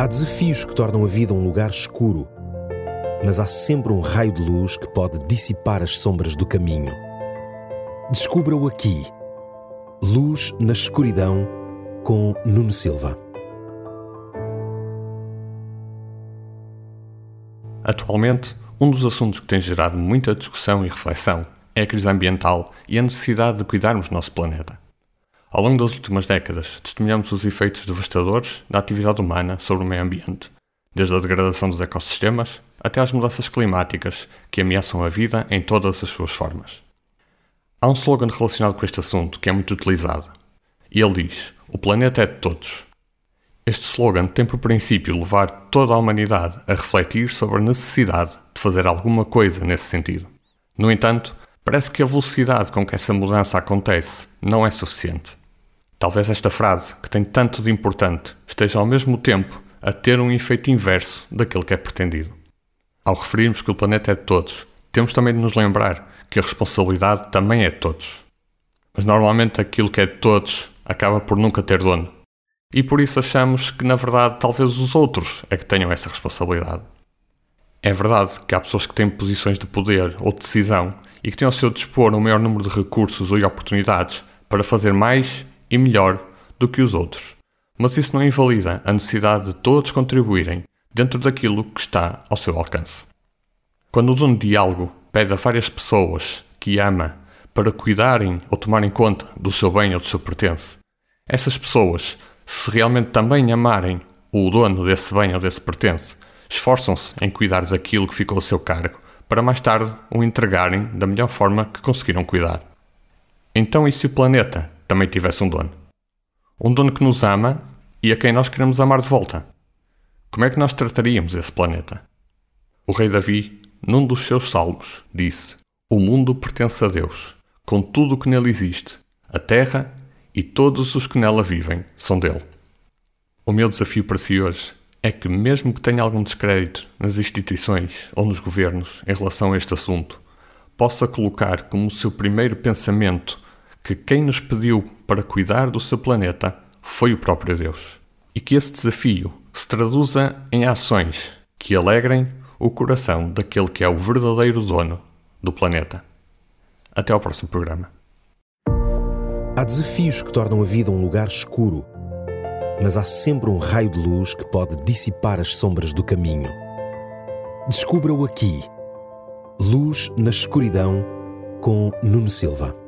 Há desafios que tornam a vida um lugar escuro, mas há sempre um raio de luz que pode dissipar as sombras do caminho. Descubra-o aqui. Luz na escuridão com Nuno Silva. Atualmente, um dos assuntos que tem gerado muita discussão e reflexão é a crise ambiental e a necessidade de cuidarmos do nosso planeta. Ao longo das últimas décadas, testemunhamos os efeitos devastadores da atividade humana sobre o meio ambiente, desde a degradação dos ecossistemas até às mudanças climáticas que ameaçam a vida em todas as suas formas. Há um slogan relacionado com este assunto que é muito utilizado, e ele diz: O planeta é de todos. Este slogan tem por princípio levar toda a humanidade a refletir sobre a necessidade de fazer alguma coisa nesse sentido. No entanto, parece que a velocidade com que essa mudança acontece não é suficiente. Talvez esta frase, que tem tanto de importante, esteja ao mesmo tempo a ter um efeito inverso daquilo que é pretendido. Ao referirmos que o planeta é de todos, temos também de nos lembrar que a responsabilidade também é de todos. Mas normalmente aquilo que é de todos acaba por nunca ter dono. E por isso achamos que, na verdade, talvez os outros é que tenham essa responsabilidade. É verdade que há pessoas que têm posições de poder ou de decisão e que têm ao seu dispor um maior número de recursos e oportunidades para fazer mais e melhor do que os outros. Mas isso não invalida a necessidade de todos contribuírem dentro daquilo que está ao seu alcance. Quando o dono de algo pede a várias pessoas que ama para cuidarem ou tomarem conta do seu bem ou do seu pertence, essas pessoas, se realmente também amarem o dono desse bem ou desse pertence, esforçam-se em cuidar daquilo que ficou a seu cargo para mais tarde o entregarem da melhor forma que conseguiram cuidar. Então, e se o planeta também tivesse um dono? Um dono que nos ama e a quem nós queremos amar de volta? Como é que nós trataríamos esse planeta? O rei Davi, num dos seus salmos, disse: O mundo pertence a Deus, com tudo o que nele existe, a terra e todos os que nela vivem são dele. O meu desafio para si hoje é que, mesmo que tenha algum descrédito nas instituições ou nos governos em relação a este assunto, possa colocar como seu primeiro pensamento que quem nos pediu para cuidar do seu planeta foi o próprio Deus. E que esse desafio se traduza em ações que alegrem o coração daquele que é o verdadeiro dono do planeta. Até ao próximo programa. Há desafios que tornam a vida um lugar escuro, mas há sempre um raio de luz que pode dissipar as sombras do caminho. Descubra-o aqui. Luz na escuridão com Nuno Silva.